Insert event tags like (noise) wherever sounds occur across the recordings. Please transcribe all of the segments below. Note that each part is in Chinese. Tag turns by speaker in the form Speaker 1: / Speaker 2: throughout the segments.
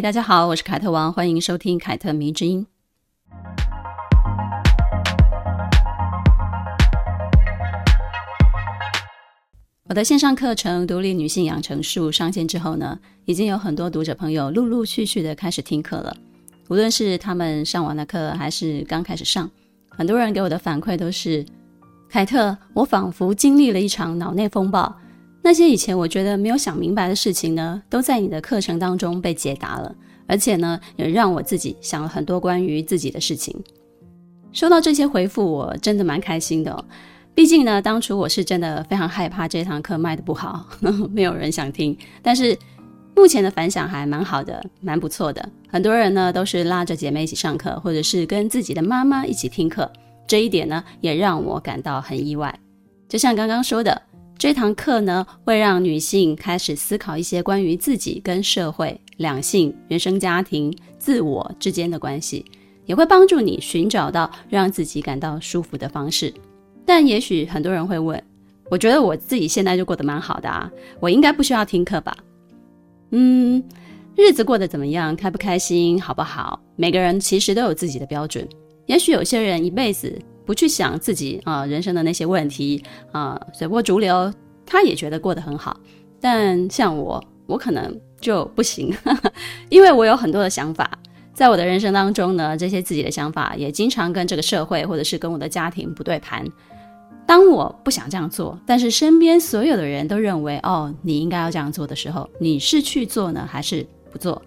Speaker 1: 大家好，我是凯特王，欢迎收听凯特迷之音。我的线上课程《独立女性养成术》上线之后呢，已经有很多读者朋友陆陆续续的开始听课了。无论是他们上完了课，还是刚开始上，很多人给我的反馈都是：凯特，我仿佛经历了一场脑内风暴，那些以前我觉得没有想明白的事情呢，都在你的课程当中被解答了，而且呢，也让我自己想了很多关于自己的事情。收到这些回复，我真的蛮开心的。毕竟呢，当初我是真的非常害怕这堂课卖得不好，(laughs) 没有人想听。但是目前的反响还蛮好的，蛮不错的。很多人呢都是拉着姐妹一起上课，或者是跟自己的妈妈一起听课。这一点呢也让我感到很意外。就像刚刚说的，这堂课呢会让女性开始思考一些关于自己跟社会、两性、原生家庭、自我之间的关系，也会帮助你寻找到让自己感到舒服的方式。但也许很多人会问，我觉得我自己现在就过得蛮好的啊，我应该不需要听课吧？嗯，日子过得怎么样？开不开心？好不好？每个人其实都有自己的标准。也许有些人一辈子不去想自己啊、人生的那些问题啊，随、波逐流，他也觉得过得很好。但像我，我可能就不行，(laughs) 因为我有很多的想法。在我的人生当中呢，这些自己的想法也经常跟这个社会或者是跟我的家庭不对盘。当我不想这样做，但是身边所有的人都认为，哦，你应该要这样做的时候，你是去做呢，还是不做？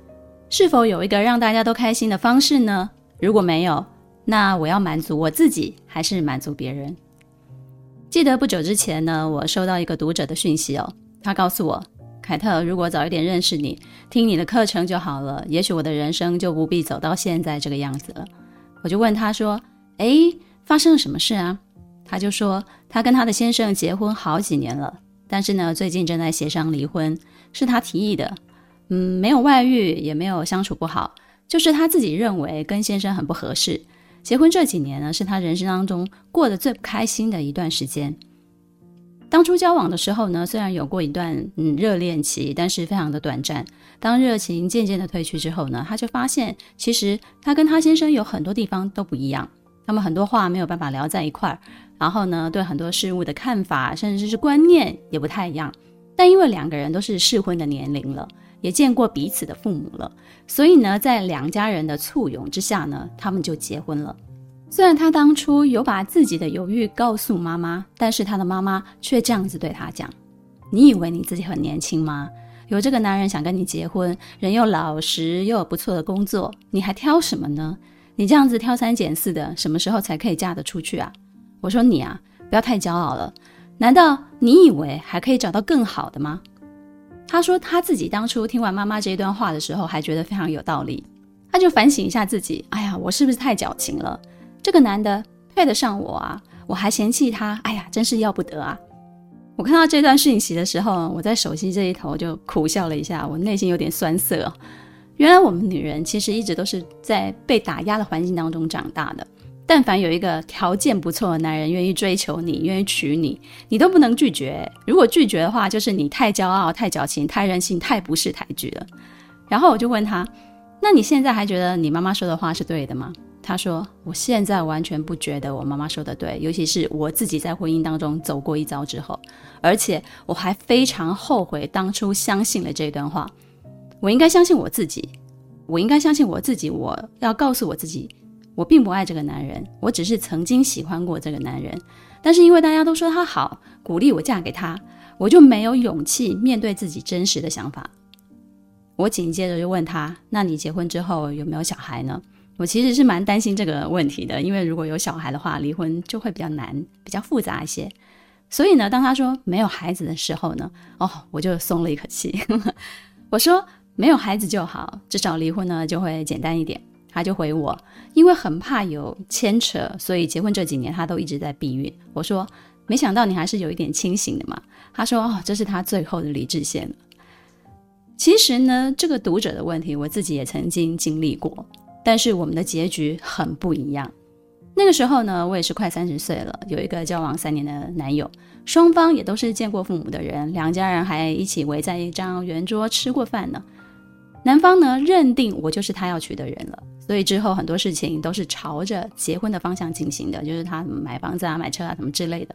Speaker 1: 是否有一个让大家都开心的方式呢？如果没有，那我要满足我自己，还是满足别人？记得不久之前呢，我收到一个读者的讯息哦，他告诉我，凯特，如果早一点认识你，听你的课程就好了，也许我的人生就不必走到现在这个样子了。我就问他说，诶，发生了什么事啊？他就说，他跟他的先生结婚好几年了，但是呢，最近正在协商离婚，是他提议的。嗯，没有外遇，也没有相处不好，就是他自己认为跟先生很不合适。结婚这几年呢，是他人生当中过得最不开心的一段时间。当初交往的时候呢，虽然有过一段嗯热恋期，但是非常的短暂。当热情渐渐的褪去之后呢，他就发现，其实他跟他先生有很多地方都不一样。他们很多话没有办法聊在一块儿，然后呢，对很多事物的看法，甚至是观念也不太一样。但因为两个人都是适婚的年龄了，也见过彼此的父母了，所以呢，在两家人的簇拥之下呢，他们就结婚了。虽然他当初有把自己的犹豫告诉妈妈，但是他的妈妈却这样子对他讲：“你以为你自己很年轻吗？有这个男人想跟你结婚，人又老实，又有不错的工作，你还挑什么呢？”你这样子挑三拣四的，什么时候才可以嫁得出去啊？我说你啊，不要太骄傲了。难道你以为还可以找到更好的吗？他说他自己当初听完妈妈这一段话的时候，还觉得非常有道理。他就反省一下自己，哎呀，我是不是太矫情了？这个男的配得上我啊？我还嫌弃他，哎呀，真是要不得啊！我看到这段讯息的时候，我在手机这一头就苦笑了一下，我内心有点酸涩。原来我们女人其实一直都是在被打压的环境当中长大的。但凡有一个条件不错的男人愿意追求你，愿意娶你，你都不能拒绝。如果拒绝的话，就是你太骄傲、太矫情、太任性、太不识抬举了。然后我就问他：“那你现在还觉得你妈妈说的话是对的吗？”他说：“我现在完全不觉得我妈妈说的对，尤其是我自己在婚姻当中走过一遭之后，而且我还非常后悔当初相信了这段话。”我应该相信我自己，我应该相信我自己。我要告诉我自己，我并不爱这个男人，我只是曾经喜欢过这个男人。但是因为大家都说他好，鼓励我嫁给他，我就没有勇气面对自己真实的想法。我紧接着就问他：“那你结婚之后有没有小孩呢？”我其实是蛮担心这个问题的，因为如果有小孩的话，离婚就会比较难，比较复杂一些。所以呢，当他说没有孩子的时候呢，哦，我就松了一口气。(laughs) 我说。没有孩子就好，至少离婚呢就会简单一点。他就回我，因为很怕有牵扯，所以结婚这几年他都一直在避孕。我说，没想到你还是有一点清醒的嘛。他说：“哦，这是他最后的理智线。”其实呢，这个读者的问题，我自己也曾经经历过，但是我们的结局很不一样。那个时候呢，我也是快三十岁了，有一个交往三年的男友，双方也都是见过父母的人，两家人还一起围在一张圆桌吃过饭呢。男方呢，认定我就是他要娶的人了，所以之后很多事情都是朝着结婚的方向进行的，就是他买房子啊、买车啊什么之类的。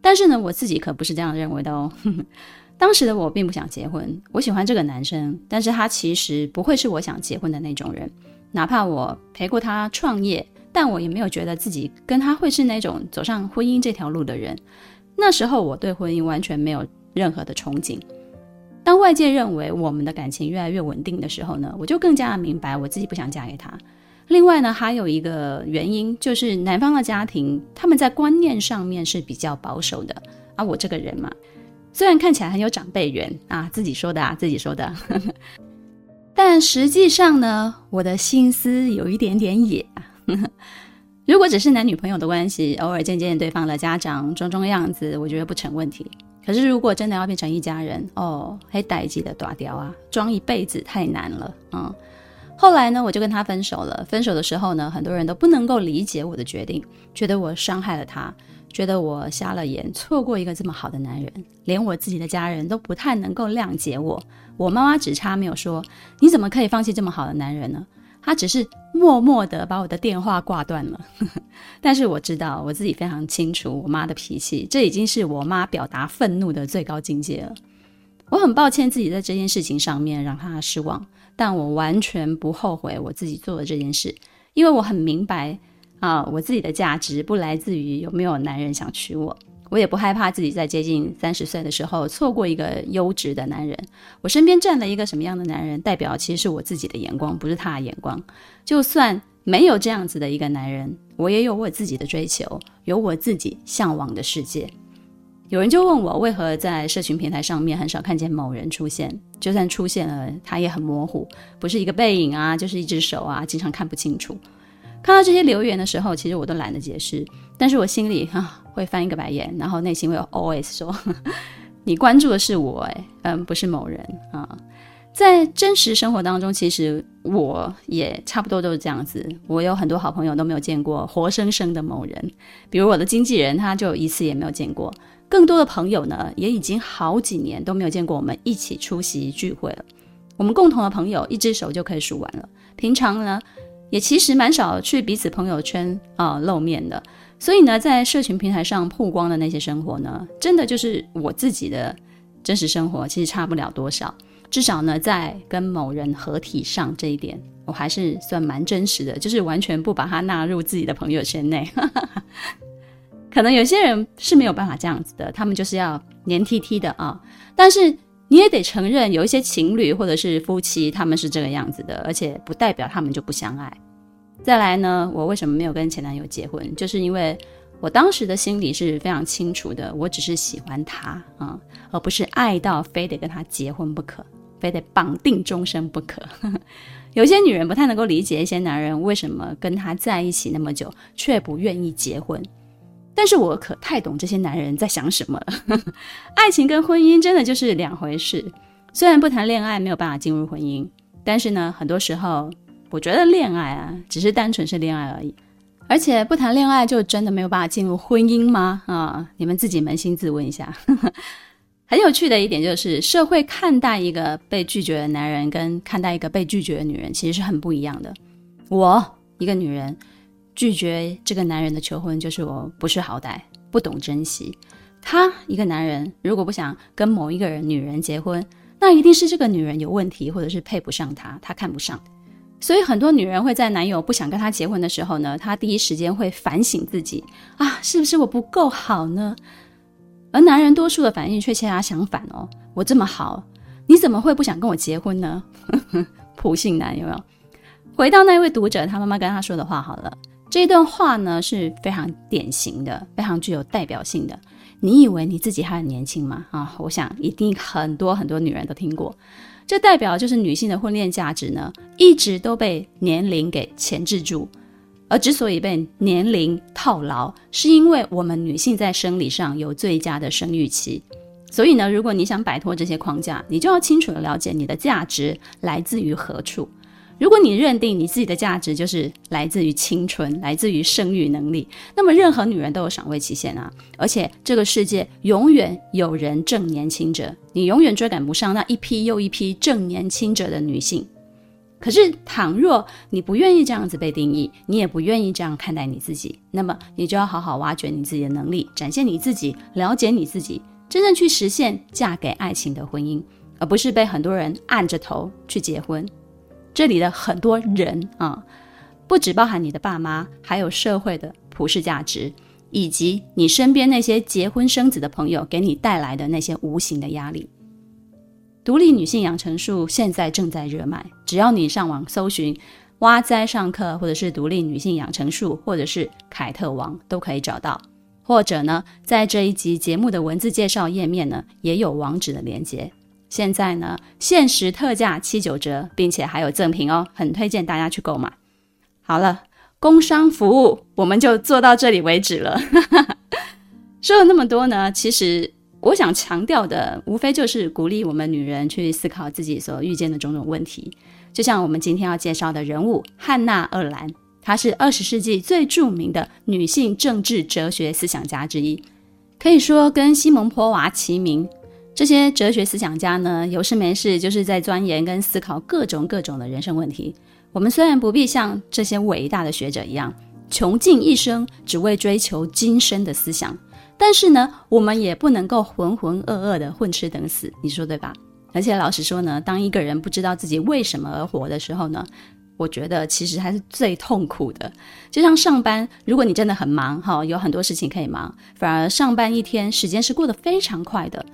Speaker 1: 但是呢，我自己可不是这样认为的哦。(laughs) 当时的我并不想结婚，我喜欢这个男生，但是他其实不会是我想结婚的那种人，哪怕我陪过他创业。但我也没有觉得自己跟他会是那种走上婚姻这条路的人。那时候我对婚姻完全没有任何的憧憬。当外界认为我们的感情越来越稳定的时候呢，我就更加明白我自己不想嫁给他。另外呢，还有一个原因就是男方的家庭他们在观念上面是比较保守的，而我这个人嘛，虽然看起来很有长辈缘啊，自己说的啊，自己说的，(laughs) 但实际上呢，我的心思有一点点野。(laughs) 如果只是男女朋友的关系，偶尔见见对方的家长，装装样子，我觉得不成问题。可是如果真的要变成一家人，哦，还代志的打掉啊，装一辈子太难了。嗯，后来呢，我就跟他分手了。分手的时候呢，很多人都不能够理解我的决定，觉得我伤害了他，觉得我瞎了眼，错过一个这么好的男人。连我自己的家人都不太能够谅解我。我妈妈只差没有说：“你怎么可以放弃这么好的男人呢？”他只是默默地把我的电话挂断了，(laughs) 但是我知道我自己非常清楚我妈的脾气，这已经是我妈表达愤怒的最高境界了。我很抱歉自己在这件事情上面让她失望，但我完全不后悔我自己做的这件事，因为我很明白啊，我自己的价值不来自于有没有男人想娶我。我也不害怕自己在接近三十岁的时候错过一个优质的男人。我身边站了一个什么样的男人，代表其实是我自己的眼光，不是他的眼光。就算没有这样子的一个男人，我也有我自己的追求，有我自己向往的世界。有人就问我，为何在社群平台上面很少看见某人出现？就算出现了，他也很模糊，不是一个背影啊，就是一只手啊，经常看不清楚。看到这些留言的时候，其实我都懒得解释，但是我心里哈会翻一个白眼，然后内心会有 OS 说：“ (laughs) 你关注的是我，诶，嗯，不是某人啊。”在真实生活当中，其实我也差不多都是这样子。我有很多好朋友都没有见过活生生的某人，比如我的经纪人，他就一次也没有见过。更多的朋友呢，也已经好几年都没有见过我们一起出席聚会了。我们共同的朋友，一只手就可以数完了。平常呢，也其实蛮少去彼此朋友圈啊、露面的，所以呢，在社群平台上曝光的那些生活呢，真的就是我自己的真实生活，其实差不了多少。至少呢，在跟某人合体上这一点，我还是算蛮真实的，就是完全不把它纳入自己的朋友圈内。(laughs) 可能有些人是没有办法这样子的，他们就是要黏 T T 的啊，但是。你也得承认，有一些情侣或者是夫妻，他们是这个样子的，而且不代表他们就不相爱。再来呢，我为什么没有跟前男友结婚？就是因为我当时的心里是非常清楚的，我只是喜欢他啊、而不是爱到非得跟他结婚不可，非得绑定终身不可。(laughs) 有些女人不太能够理解一些男人为什么跟他在一起那么久，却不愿意结婚。但是我可太懂这些男人在想什么了。(laughs) 爱情跟婚姻真的就是两回事。虽然不谈恋爱没有办法进入婚姻，但是呢，很多时候我觉得恋爱啊，只是单纯是恋爱而已。而且不谈恋爱就真的没有办法进入婚姻吗？啊，你们自己扪心自问一下。(laughs) 很有趣的一点就是，社会看待一个被拒绝的男人跟看待一个被拒绝的女人其实是很不一样的。我一个女人。拒绝这个男人的求婚，就是我不识好歹，不懂珍惜。他一个男人，如果不想跟某一个人女人结婚，那一定是这个女人有问题，或者是配不上他，他看不上。所以很多女人会在男友不想跟她结婚的时候呢，她第一时间会反省自己啊，是不是我不够好呢？而男人多数的反应却恰恰相反哦，我这么好，你怎么会不想跟我结婚呢？(laughs) 普信男有没有？回到那位读者，他妈妈跟他说的话好了。这段话呢是非常典型的，非常具有代表性的。你以为你自己还很年轻吗？啊，我想一定很多很多女人都听过。这代表就是女性的婚恋价值呢，一直都被年龄给钳制住。而之所以被年龄套牢，是因为我们女性在生理上有最佳的生育期。所以呢，如果你想摆脱这些框架，你就要清楚地了解你的价值来自于何处。如果你认定你自己的价值就是来自于青春，来自于生育能力，那么任何女人都有赏味期限啊！而且这个世界永远有人正年轻着，你永远追赶不上那一批又一批正年轻着的女性。可是，倘若你不愿意这样子被定义，你也不愿意这样看待你自己，那么你就要好好挖掘你自己的能力，展现你自己，了解你自己，真正去实现嫁给爱情的婚姻，而不是被很多人按着头去结婚。这里的很多人啊，不只包含你的爸妈，还有社会的普世价值，以及你身边那些结婚生子的朋友给你带来的那些无形的压力。独立女性养成术现在正在热卖，只要你上网搜寻“哇哉上课”或者是“独立女性养成术”或者是“凯特王”都可以找到，或者呢，在这一集节目的文字介绍页面呢，也有网址的连接。现在呢，限时特价七九折，并且还有赠品哦，很推荐大家去购买。好了，工商服务我们就做到这里为止了。(laughs) 说了那么多呢，其实我想强调的，无非就是鼓励我们女人去思考自己所遇见的种种问题。就像我们今天要介绍的人物汉娜·鄂兰，她是二十世纪最著名的女性政治哲学思想家之一，可以说跟西蒙波娃齐名。这些哲学思想家呢，有事没事就是在钻研跟思考各种各种的人生问题。我们虽然不必像这些伟大的学者一样穷尽一生只为追求今生的思想，但是呢，我们也不能够浑浑噩噩的混吃等死，你说对吧？而且老实说呢，当一个人不知道自己为什么而活的时候呢，我觉得其实还是最痛苦的。就像上班，如果你真的很忙哈，有很多事情可以忙，反而上班一天时间是过得非常快的。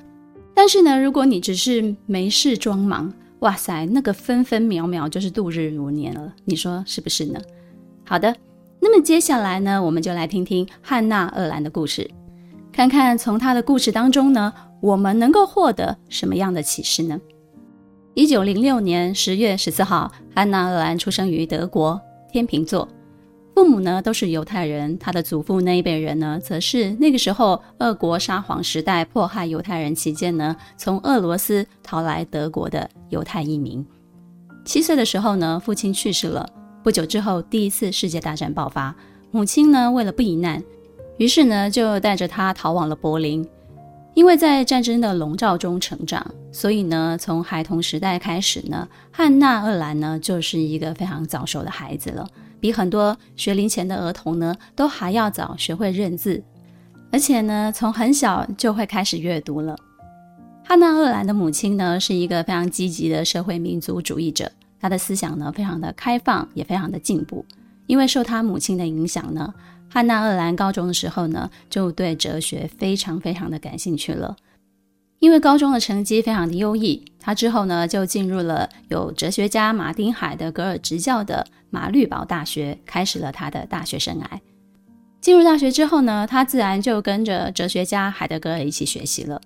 Speaker 1: 但是呢，如果你只是没事装忙，哇塞，那个分分秒秒就是度日如年了，你说是不是呢？好的，那么接下来呢，我们就来听听汉娜·厄兰的故事，看看从她的故事当中呢，我们能够获得什么样的启示呢？一九零六年十月十四号，汉娜·厄兰出生于德国天秤座。父母呢都是犹太人，他的祖父那一辈人呢，则是那个时候俄国沙皇时代迫害犹太人期间呢，从俄罗斯逃来德国的犹太移民。七岁的时候呢，父亲去世了。不久之后，第一次世界大战爆发，母亲呢为了避难，于是呢就带着他逃往了柏林。因为在战争的笼罩中成长，所以呢，从孩童时代开始呢，汉娜·厄兰呢就是一个非常早熟的孩子了。比很多学龄前的儿童呢，都还要早学会认字，而且呢，从很小就会开始阅读了。汉娜·厄兰的母亲呢，是一个非常积极的社会民族主义者，她的思想呢，非常的开放，也非常的进步。因为受她母亲的影响呢，汉娜·厄兰高中的时候呢，就对哲学非常非常的感兴趣了。因为高中的成绩非常的优异，他之后呢就进入了有哲学家马丁·海德格尔执教的马律堡大学，开始了他的大学生涯。进入大学之后呢，他自然就跟着哲学家海德格尔一起学习了。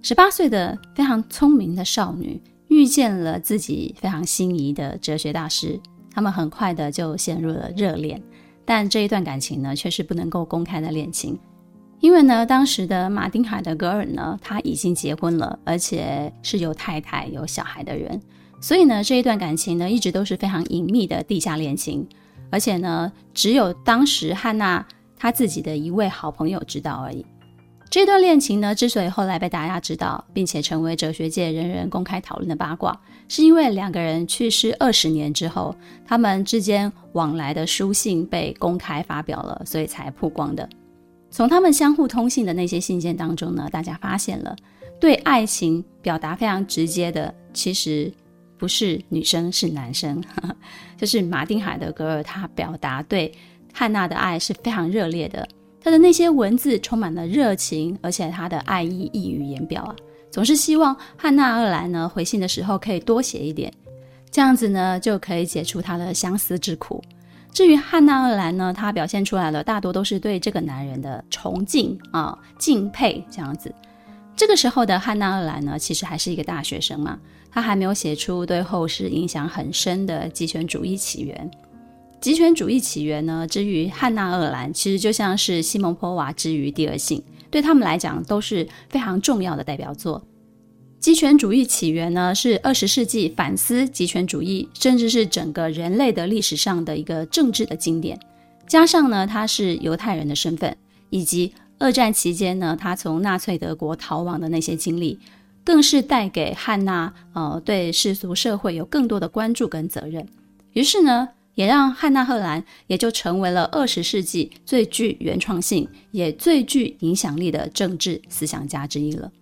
Speaker 1: 十八岁的非常聪明的少女遇见了自己非常心仪的哲学大师，他们很快的就陷入了热恋，但这一段感情呢却是不能够公开的恋情。因为呢，当时的马丁·海德格尔呢，他已经结婚了，而且是有太太、有小孩的人，所以呢，这一段感情呢，一直都是非常隐秘的地下恋情，而且呢，只有当时汉娜她自己的一位好朋友知道而已。这段恋情呢，之所以后来被大家知道，并且成为哲学界人人公开讨论的八卦，是因为两个人去世二十年之后，他们之间往来的书信被公开发表了，所以才曝光的。从他们相互通信的那些信件当中呢，大家发现了对爱情表达非常直接的，其实不是女生，是男生。(laughs) 就是马丁·海德格尔，他表达对汉娜的爱是非常热烈的。他的那些文字充满了热情，而且他的爱意溢于言表啊，总是希望汉娜·二兰呢回信的时候可以多写一点，这样子呢就可以解除他的相思之苦。至于汉娜·鄂兰呢，她表现出来的大多都是对这个男人的崇敬啊、敬佩这样子。这个时候的汉娜·鄂兰呢，其实还是一个大学生嘛，她还没有写出对后世影响很深的极权主义起源。极权主义起源呢，之于汉娜·鄂兰，其实就像是西蒙波娃之于第二性，对他们来讲都是非常重要的代表作。极权主义起源呢，是二十世纪反思极权主义，甚至是整个人类的历史上的一个政治的经典。加上呢，他是犹太人的身份，以及二战期间呢，他从纳粹德国逃亡的那些经历，更是带给汉娜呃对世俗社会有更多的关注跟责任。于是呢，也让汉娜·赫兰也就成为了二十世纪最具原创性也最具影响力的政治思想家之一了。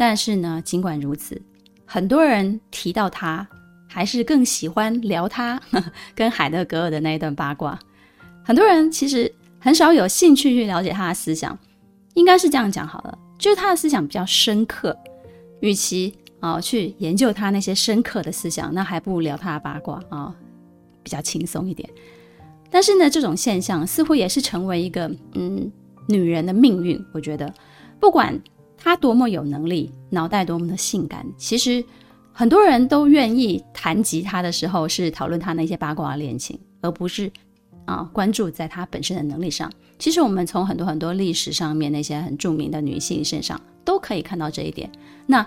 Speaker 1: 但是呢，尽管如此，很多人提到他，还是更喜欢聊他 (laughs) 跟海德格尔的那一段八卦。很多人其实很少有兴趣去了解他的思想，应该是这样讲好了，就是他的思想比较深刻。与其啊、去研究他那些深刻的思想，那还不如聊他的八卦啊、比较轻松一点。但是呢，这种现象似乎也是成为一个嗯女人的命运。我觉得，不管。他多么有能力，脑袋多么的性感，其实很多人都愿意谈及他的时候是讨论他那些八卦恋情，而不是啊关注在他本身的能力上。其实我们从很多很多历史上面那些很著名的女性身上都可以看到这一点。那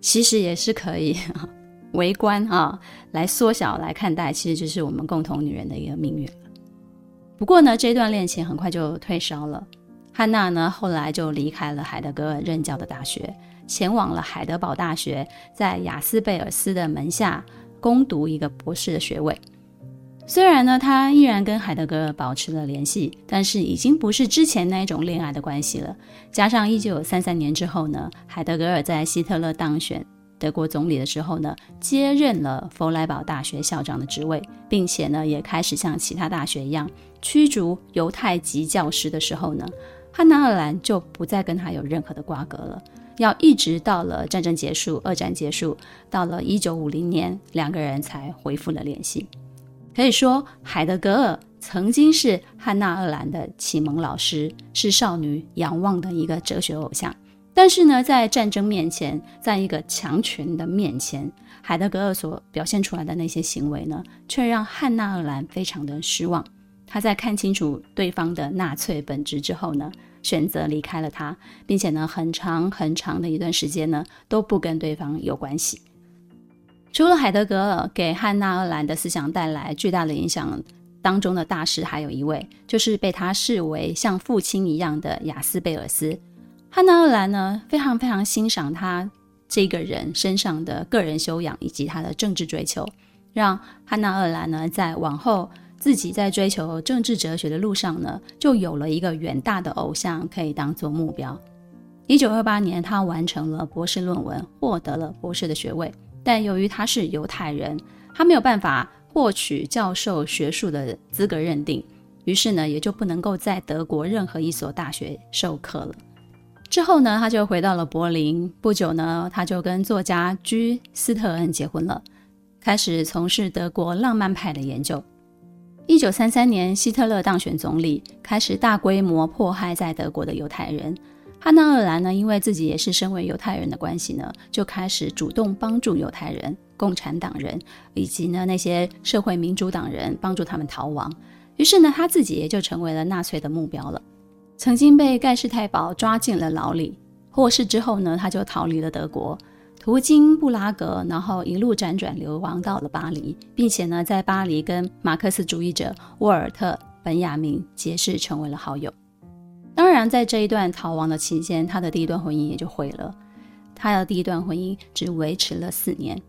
Speaker 1: 其实也是可以 (laughs) 围观啊来缩小来看待，其实就是我们共同女人的一个命运。不过呢，这段恋情很快就退烧了。汉娜呢，后来就离开了海德格尔任教的大学，前往了海德堡大学，在雅斯贝尔斯的门下攻读一个博士的学位。虽然呢，他依然跟海德格尔保持了联系，但是已经不是之前那一种恋爱的关系了。加上一九三三年之后呢，海德格尔在希特勒当选德国总理的时候呢，接任了弗莱堡大学校长的职位，并且呢，也开始像其他大学一样驱逐犹太籍教师的时候呢。汉娜·鄂兰就不再跟他有任何的瓜葛了，要一直到了战争结束，二战结束，到了一九五零年，两个人才恢复了联系。可以说，海德格尔曾经是汉娜·鄂兰的启蒙老师，是少女仰望的一个哲学偶像。但是呢，在战争面前，在一个强权的面前，海德格尔所表现出来的那些行为呢，却让汉娜·鄂兰非常的失望。他在看清楚对方的纳粹本质之后呢，选择离开了他，并且呢，很长很长的一段时间呢，都不跟对方有关系。除了海德格尔给汉娜·鄂兰的思想带来巨大的影响当中的大师，还有一位，就是被他视为像父亲一样的雅斯贝尔斯。汉娜·鄂兰呢，非常非常欣赏他这个人身上的个人修养以及他的政治追求，让汉娜·鄂兰呢，在往后。自己在追求政治哲学的路上呢，就有了一个远大的偶像可以当做目标。一九二八年，他完成了博士论文，获得了博士的学位。但由于他是犹太人，他没有办法获取教授学术的资格认定，于是呢，也就不能够在德国任何一所大学授课了。之后呢，他就回到了柏林。不久呢，他就跟作家居斯特恩结婚了，开始从事德国浪漫派的研究。一九三三年，希特勒当选总理，开始大规模迫害在德国的犹太人。汉娜·鄂兰呢，因为自己也是身为犹太人的关系呢，就开始主动帮助犹太人、共产党人以及呢那些社会民主党人，帮助他们逃亡。于是呢，他自己也就成为了纳粹的目标了。曾经被盖世太保抓进了牢里，获释之后呢，他就逃离了德国。途经布拉格，然后一路辗转流亡到了巴黎，并且呢，在巴黎跟马克思主义者沃尔特·本雅明结识，成为了好友。当然，在这一段逃亡的期间，他的第一段婚姻也就毁了。他的第一段婚姻只维持了四年。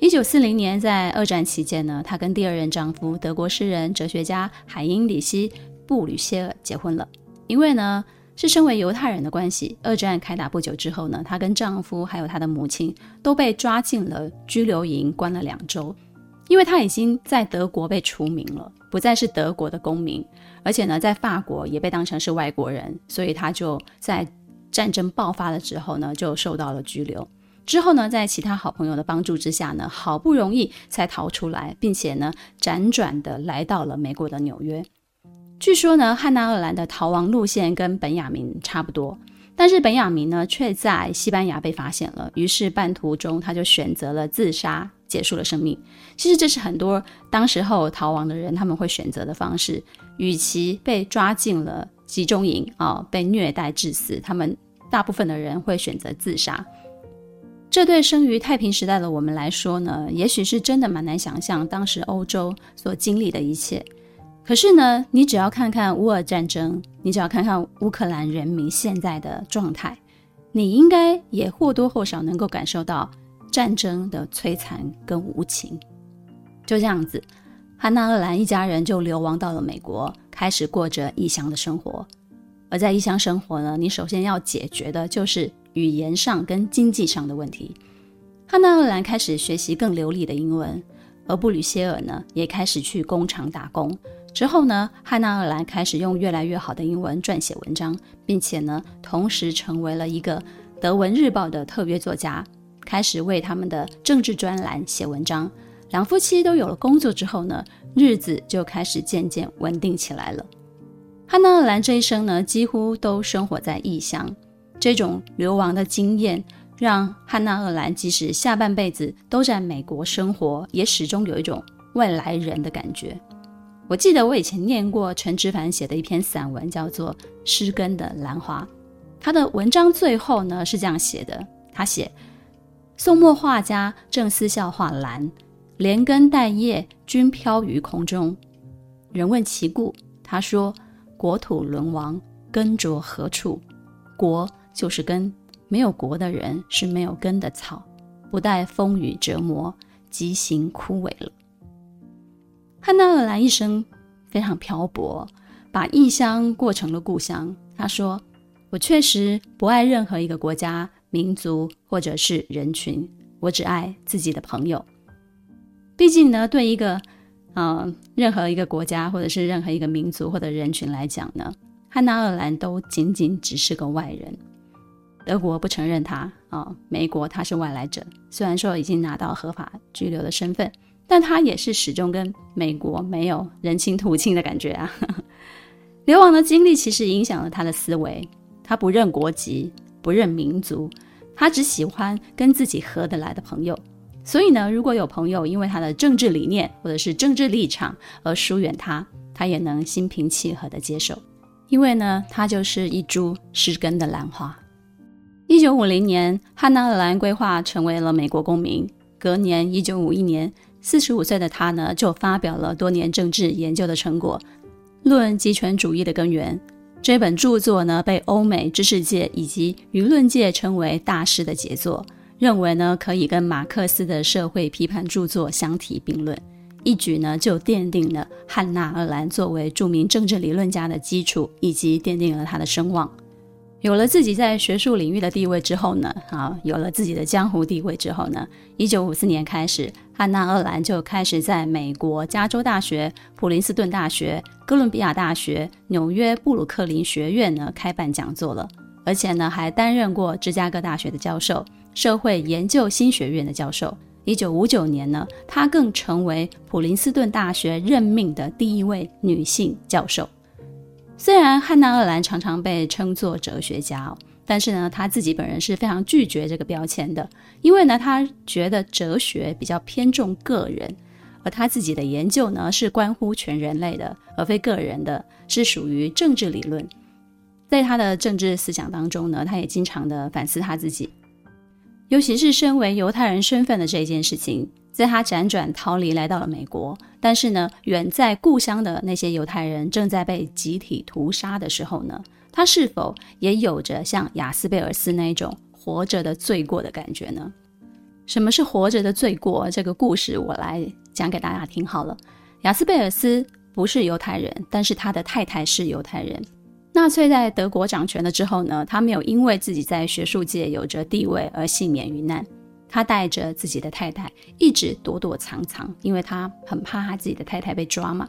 Speaker 1: 一九四零年，在二战期间呢，他跟第二任丈夫德国诗人、哲学家海因里希·布吕歇尔结婚了。因为呢，是身为犹太人的关系。二战开打不久之后呢，她跟丈夫还有她的母亲都被抓进了拘留营，关了两周。因为她已经在德国被除名了，不再是德国的公民，而且呢，在法国也被当成是外国人，所以她就在战争爆发了之后呢，就受到了拘留。之后呢，在其他好朋友的帮助之下呢，好不容易才逃出来，并且呢，辗转的来到了美国的纽约。据说呢，汉娜·鄂兰的逃亡路线跟本雅明差不多，但是本雅明呢却在西班牙被发现了，于是半途中他就选择了自杀结束了生命。其实这是很多当时候逃亡的人他们会选择的方式，与其被抓进了集中营啊、被虐待致死，他们大部分的人会选择自杀。这对生于太平时代的我们来说呢，也许是真的蛮难想象当时欧洲所经历的一切。可是呢，你只要看看乌俄战争，你只要看看乌克兰人民现在的状态，你应该也或多或少能够感受到战争的摧残跟无情。就这样子，汉娜·鄂兰一家人就流亡到了美国，开始过着异乡的生活。而在异乡生活呢，你首先要解决的就是语言上跟经济上的问题。汉娜·鄂兰开始学习更流利的英文，而布吕歇尔呢，也开始去工厂打工。之后呢，汉娜·鄂兰开始用越来越好的英文撰写文章，并且呢，同时成为了一个德文日报的特约作家，开始为他们的政治专栏写文章。两夫妻都有了工作之后呢，日子就开始渐渐稳定起来了。汉娜·鄂兰这一生呢，几乎都生活在异乡，这种流亡的经验让汉娜·鄂兰即使下半辈子都在美国生活，也始终有一种外来人的感觉。我记得我以前念过陈之凡写的一篇散文，叫做《诗根的兰花》。他的文章最后呢是这样写的：他写，宋末画家郑思笑画兰，连根带叶均飘于空中。人问其故，他说：国土沦亡，根着何处？国就是根，没有国的人是没有根的草，不待风雨折磨，即行枯萎了。汉娜·尔兰一生非常漂泊，把异乡过成了故乡。他说：“我确实不爱任何一个国家、民族或者是人群，我只爱自己的朋友。毕竟呢，对一个嗯、呃、任何一个国家或者是任何一个民族或者人群来讲呢，汉娜·尔兰都仅仅只是个外人。德国不承认他啊、美国他是外来者，虽然说已经拿到合法居留的身份。”但他也是始终跟美国没有人亲土亲的感觉啊。流亡的经历其实影响了他的思维，他不认国籍，不认民族，他只喜欢跟自己合得来的朋友。所以呢，如果有朋友因为他的政治理念或者是政治立场而疏远他，他也能心平气和地接受，因为呢，他就是一株失根的兰花。一九五零年，汉娜·尔兰规划成为了美国公民。隔年，一九五一年。四十五岁的他呢，就发表了多年政治研究的成果，《论极权主义的根源》这本著作呢，被欧美知识界以及舆论界称为大师的杰作，认为呢可以跟马克思的社会批判著作相提并论，一举呢就奠定了汉娜·鄂兰作为著名政治理论家的基础，以及奠定了他的声望。有了自己在学术领域的地位之后呢，啊，有了自己的江湖地位之后呢，一九五四年开始，汉娜·厄兰就开始在美国加州大学、普林斯顿大学、哥伦比亚大学、纽约布鲁克林学院呢开办讲座了，而且呢还担任过芝加哥大学的教授、社会研究新学院的教授。一九五九年呢，她更成为普林斯顿大学任命的第一位女性教授。虽然汉娜·鄂兰常常被称作哲学家，但是呢，他自己本人是非常拒绝这个标签的，因为呢，他觉得哲学比较偏重个人，而他自己的研究呢是关乎全人类的，而非个人的，是属于政治理论。在他的政治思想当中呢，他也经常的反思他自己，尤其是身为犹太人身份的这件事情。在他辗转逃离来到了美国，但是呢，远在故乡的那些犹太人正在被集体屠杀的时候呢，他是否也有着像雅斯贝尔斯那种活着的罪过的感觉呢？什么是活着的罪过？这个故事我来讲给大家听好了。雅斯贝尔斯不是犹太人，但是他的太太是犹太人。纳粹在德国掌权了之后呢，他没有因为自己在学术界有着地位而幸免于难。他带着自己的太太一直躲躲藏藏，因为他很怕他自己的太太被抓嘛。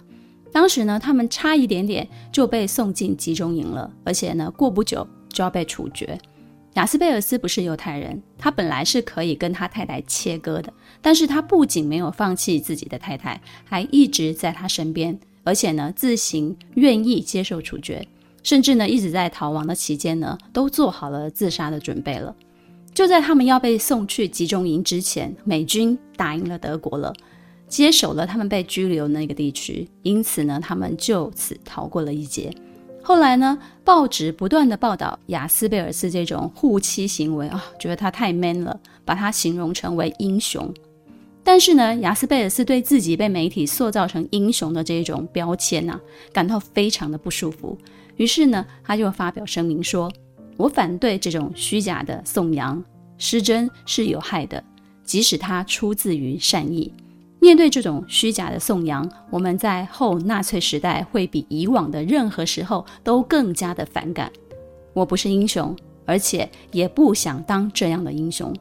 Speaker 1: 当时呢，他们差一点点就被送进集中营了，而且呢，过不久就要被处决。雅斯贝尔斯不是犹太人，他本来是可以跟他太太切割的，但是他不仅没有放弃自己的太太，还一直在他身边，而且呢，自行愿意接受处决，甚至呢，一直在逃亡的期间呢，都做好了自杀的准备了。就在他们要被送去集中营之前，美军打赢了德国了，接手了他们被拘留的那个地区，因此呢，他们就此逃过了一劫。后来呢，报纸不断地报道雅斯贝尔斯这种护妻行为啊，觉得他太 man 了，把他形容成为英雄。但是呢，雅斯贝尔斯对自己被媒体塑造成英雄的这种标签啊，感到非常的不舒服。于是呢，他就发表声明说。我反对这种虚假的颂扬，失真是有害的，即使它出自于善意。面对这种虚假的颂扬，我们在后纳粹时代会比以往的任何时候都更加的反感。我不是英雄，而且也不想当这样的英雄。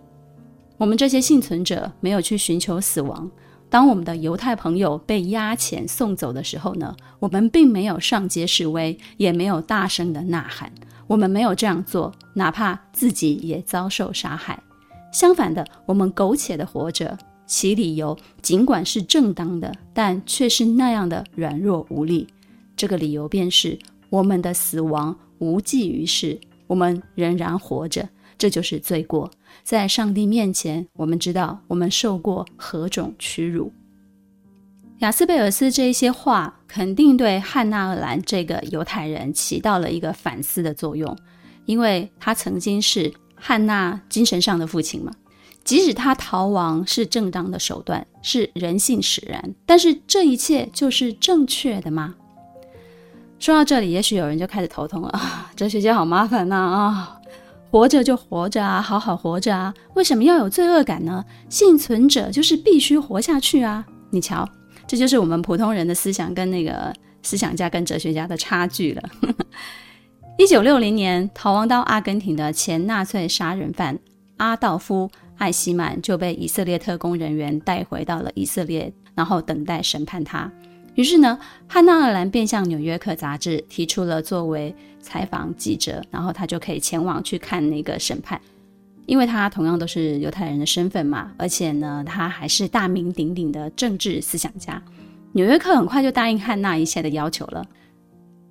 Speaker 1: 我们这些幸存者没有去寻求死亡。当我们的犹太朋友被押遣送走的时候呢，我们并没有上街示威，也没有大声的呐喊。我们没有这样做，哪怕自己也遭受杀害。相反的，我们苟且的活着，其理由尽管是正当的，但却是那样的软弱无力。这个理由便是我们的死亡无济于事，我们仍然活着，这就是罪过。在上帝面前，我们知道我们受过何种屈辱。雅斯贝尔斯这一些话，肯定对汉纳尔兰这个犹太人起到了一个反思的作用，因为他曾经是汉娜精神上的父亲嘛。即使他逃亡是正当的手段，是人性使然，但是这一切就是正确的吗？说到这里，也许有人就开始头痛了啊！哲学家好麻烦呐啊！活着就活着啊，好好活着啊，为什么要有罪恶感呢？幸存者就是必须活下去啊！你瞧。这就是我们普通人的思想跟那个思想家跟哲学家的差距了。一九六零年，逃亡到阿根廷的前纳粹杀人犯阿道夫·艾希曼就被以色列特工人员带回到了以色列，然后等待审判他。于是呢，汉纳尔兰便向《纽约客》杂志提出了作为采访记者，然后他就可以前往去看那个审判。因为他同样都是犹太人的身份嘛，而且呢，他还是大名鼎鼎的政治思想家。纽约客很快就答应汉娜一切的要求了。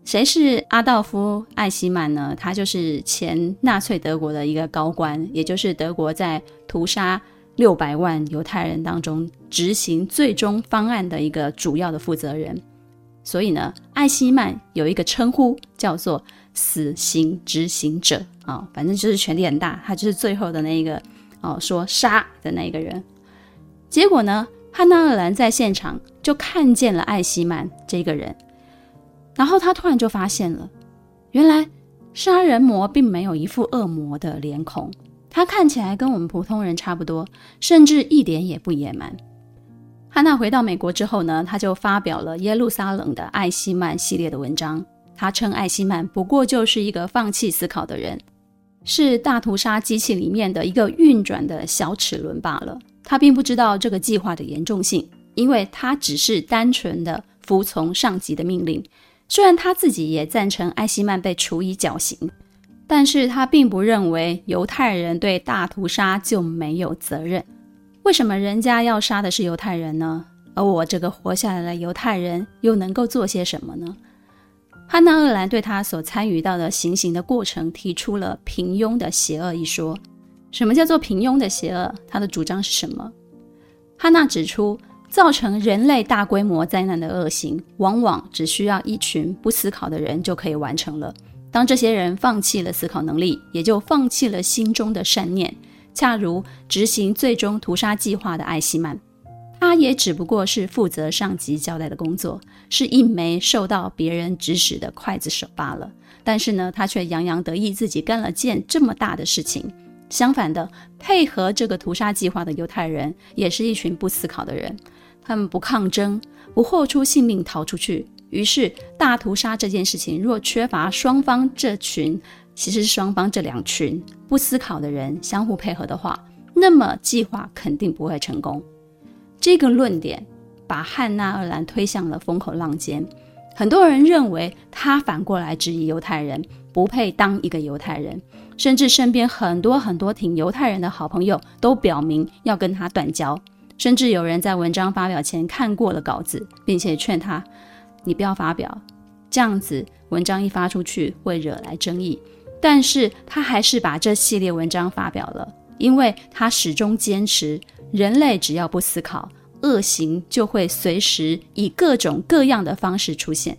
Speaker 1: 谁是阿道夫·艾希曼呢？他就是前纳粹德国的一个高官，也就是德国在屠杀六百万犹太人当中执行最终方案的一个主要的负责人。所以呢，艾希曼有一个称呼叫做“死刑执行者”。啊、反正就是权力很大，他就是最后的那一个哦，说杀的那一个人。结果呢，汉纳尔兰在现场就看见了艾希曼这个人，然后他突然就发现了，原来杀人魔并没有一副恶魔的脸孔，他看起来跟我们普通人差不多，甚至一点也不野蛮。汉娜回到美国之后呢，他就发表了耶路撒冷的艾希曼系列的文章，他称艾希曼不过就是一个放弃思考的人。是大屠杀机器里面的一个运转的小齿轮罢了。他并不知道这个计划的严重性，因为他只是单纯的服从上级的命令。虽然他自己也赞成艾希曼被处以绞刑，但是他并不认为犹太人对大屠杀就没有责任。为什么人家要杀的是犹太人呢？而我这个活下来的犹太人又能够做些什么呢？汉纳尔兰对他所参与到的行刑的过程提出了“平庸的邪恶”一说。什么叫做平庸的邪恶？他的主张是什么？汉纳指出，造成人类大规模灾难的恶行，往往只需要一群不思考的人就可以完成了。当这些人放弃了思考能力，也就放弃了心中的善念。恰如执行最终屠杀计划的艾希曼。他也只不过是负责上级交代的工作，是一枚受到别人指使的刽子手罢了。但是呢，他却洋洋得意自己干了件这么大的事情。相反的，配合这个屠杀计划的犹太人也是一群不思考的人，他们不抗争，不豁出性命逃出去。于是，大屠杀这件事情若缺乏双方这群，其实是双方这两群不思考的人相互配合的话，那么计划肯定不会成功。这个论点把汉纳尔兰推向了风口浪尖，很多人认为他反过来质疑犹太人不配当一个犹太人，甚至身边很多很多挺犹太人的好朋友都表明要跟他断交，甚至有人在文章发表前看过了稿子，并且劝他：“你不要发表，这样子文章一发出去会惹来争议。”但是他还是把这系列文章发表了。因为他始终坚持，人类只要不思考，恶行就会随时以各种各样的方式出现。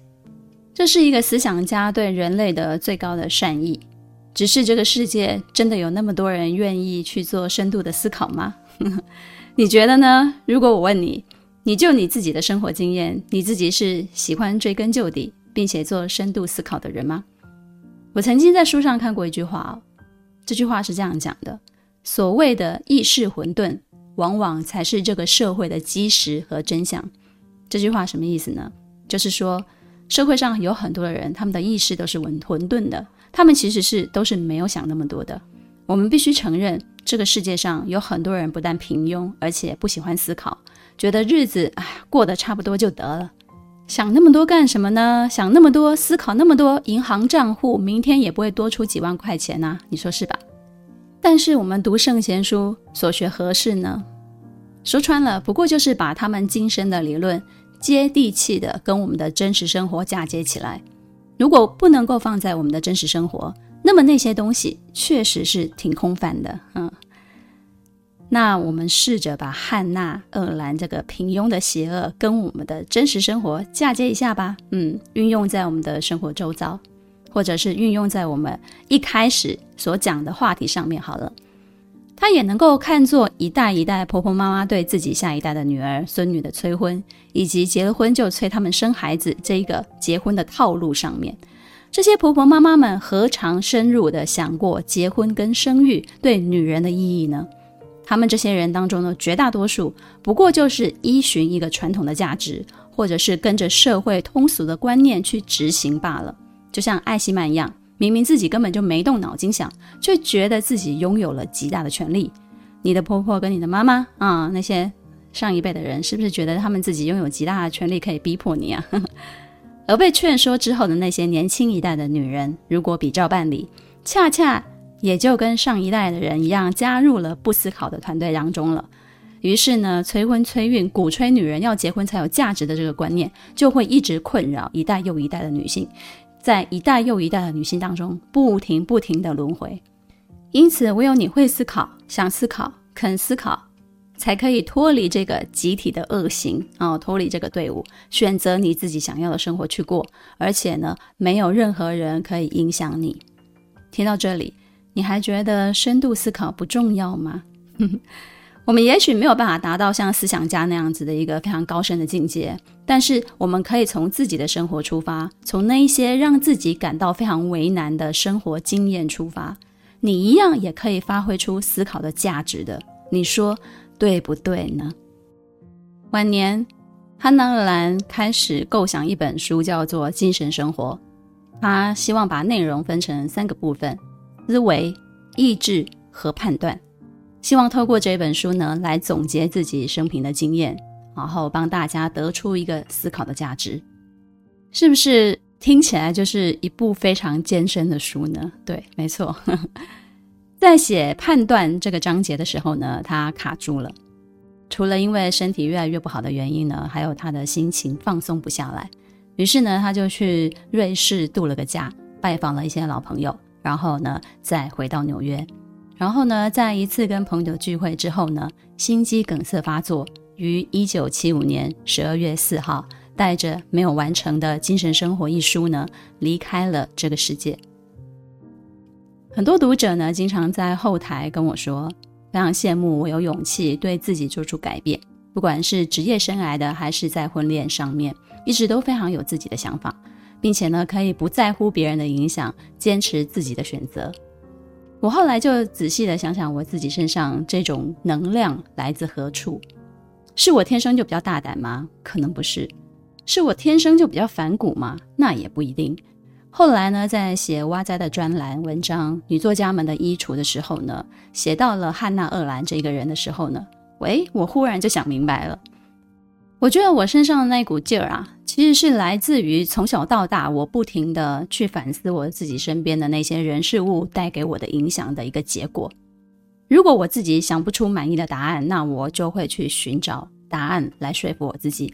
Speaker 1: 这是一个思想家对人类的最高的善意。只是这个世界真的有那么多人愿意去做深度的思考吗？(laughs) 你觉得呢？如果我问你，你就你自己的生活经验，你自己是喜欢追根究底，并且做深度思考的人吗？我曾经在书上看过一句话哦，这句话是这样讲的：所谓的意识混沌，往往才是这个社会的基石和真相。这句话什么意思呢？就是说，社会上有很多的人，他们的意识都是混混沌的。他们其实是都是没有想那么多的。我们必须承认，这个世界上有很多人不但平庸，而且不喜欢思考，觉得日子哎过得差不多就得了。想那么多干什么呢？想那么多，思考那么多，银行账户明天也不会多出几万块钱呐，你说是吧？但是我们读圣贤书，所学何事呢？说穿了，不过就是把他们精深的理论接地气的跟我们的真实生活嫁接起来。如果不能够放在我们的真实生活，那么那些东西确实是挺空泛的。嗯，那我们试着把汉娜·厄兰这个平庸的邪恶跟我们的真实生活嫁接一下吧。嗯，运用在我们的生活周遭，或者是运用在我们一开始所讲的话题上面好了。它也能够看作一代一代婆婆妈妈对自己下一代的女儿、孙女的催婚，以及结了婚就催他们生孩子这一个结婚的套路上面，这些婆婆妈妈们何尝深入的想过结婚跟生育对女人的意义呢？他们这些人当中的绝大多数，不过就是依循一个传统的价值，或者是跟着社会通俗的观念去执行罢了，就像艾希曼一样。明明自己根本就没动脑筋想，却觉得自己拥有了极大的权力。你的婆婆跟你的妈妈啊，那些上一辈的人，是不是觉得他们自己拥有极大的权力可以逼迫你啊？(laughs) 而被劝说之后的那些年轻一代的女人，如果比照办理，恰恰也就跟上一代的人一样，加入了不思考的团队当中了。于是呢，催婚催孕，鼓吹女人要结婚才有价值的这个观念，就会一直困扰一代又一代的女性。在一代又一代的女性当中，不停不停的轮回。因此，唯有你会思考、想思考、肯思考，才可以脱离这个集体的恶行啊，脱离这个队伍，选择你自己想要的生活去过。而且呢，没有任何人可以影响你。听到这里，你还觉得深度思考不重要吗？我们也许没有办法达到像思想家那样子的一个非常高深的境界，但是我们可以从自己的生活出发，从那一些让自己感到非常为难的生活经验出发，你一样也可以发挥出思考的价值的。你说对不对呢？晚年，汉纳鄂兰开始构想一本书，叫做《精神生活》，他希望把内容分成三个部分：思维、意志和判断。希望透过这本书呢，来总结自己生平的经验，然后帮大家得出一个思考的价值，是不是听起来就是一部非常艰深的书呢？对，没错。(laughs) 在写判断这个章节的时候呢，他卡住了，除了因为身体越来越不好的原因呢，还有他的心情放松不下来，于是呢，他就去瑞士度了个假，拜访了一些老朋友，然后呢，再回到纽约。然后呢，在一次跟朋友聚会之后呢，心肌梗塞发作，于一九七五年十二月四号，带着没有完成的精神生活一书呢，离开了这个世界。很多读者呢，经常在后台跟我说，非常羡慕我有勇气对自己做出改变，不管是职业生涯的，还是在婚恋上面，一直都非常有自己的想法，并且呢，可以不在乎别人的影响，坚持自己的选择。我后来就仔细的想想，我自己身上这种能量来自何处？是我天生就比较大胆吗？可能不是。是我天生就比较反骨吗？那也不一定。后来呢，在写哇哉的专栏文章《女作家们的衣橱》的时候呢，写到了汉娜·厄兰这个人的时候呢，喂，我忽然就想明白了。我觉得我身上的那股劲儿啊，其实是来自于从小到大我不停地去反思我自己身边的那些人事物带给我的影响的一个结果。如果我自己想不出满意的答案，那我就会去寻找答案来说服我自己。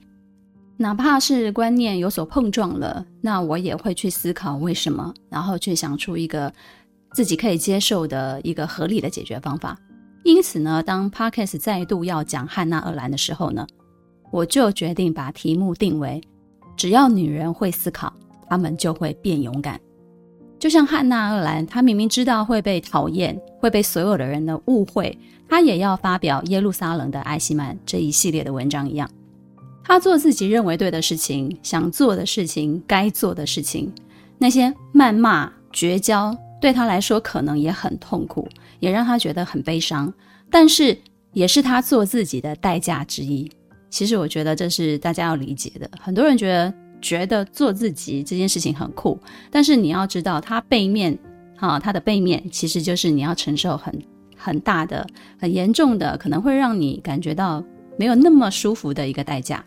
Speaker 1: 哪怕是观念有所碰撞了，那我也会去思考为什么，然后去想出一个自己可以接受的一个合理的解决方法。因此呢，当 Podcast 再度要讲汉娜·鄂兰的时候呢，我就决定把题目定为：只要女人会思考，她们就会变勇敢。就像汉娜·厄兰，她明明知道会被讨厌，会被所有的人的误会，她也要发表耶路撒冷的艾希曼这一系列的文章一样。她做自己认为对的事情，想做的事情，该做的事情。那些谩骂、绝交，对她来说可能也很痛苦，也让她觉得很悲伤，但是也是她做自己的代价之一。其实我觉得这是大家要理解的。很多人觉得。觉得做自己这件事情很酷，但是你要知道，它背面，哈、啊，它的背面其实就是你要承受很很大的、很严重的，可能会让你感觉到没有那么舒服的一个代价。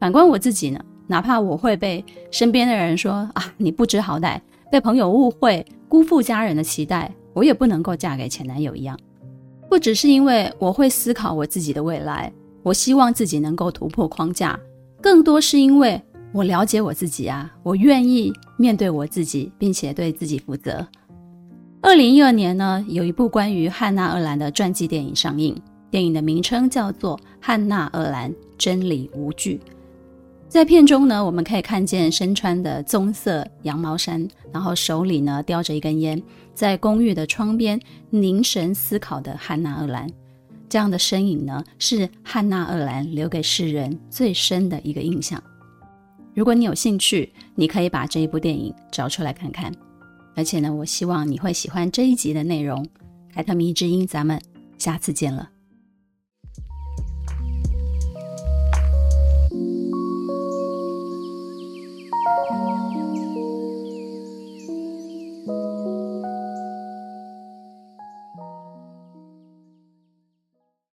Speaker 1: 反观我自己呢，哪怕我会被身边的人说啊，你不知好歹，被朋友误会，辜负家人的期待，我也不能够嫁给前男友一样。不只是因为我会思考我自己的未来，我希望自己能够突破框架，更多是因为。我了解我自己啊，我愿意面对我自己，并且对自己负责。二零一二年呢，有一部关于汉娜·鄂兰的传记电影上映，电影的名称叫做《汉娜·鄂兰：真理无惧》。在片中呢，我们可以看见身穿的棕色羊毛衫，然后手里呢叼着一根烟，在公寓的窗边凝神思考的汉娜·鄂兰。这样的身影呢，是汉娜厄兰留给世人最深的一个印象。如果你有兴趣，你可以把这一部电影找出来看看。而且呢，我希望你会喜欢这一集的内容。凯特迷之音，咱们下次见了。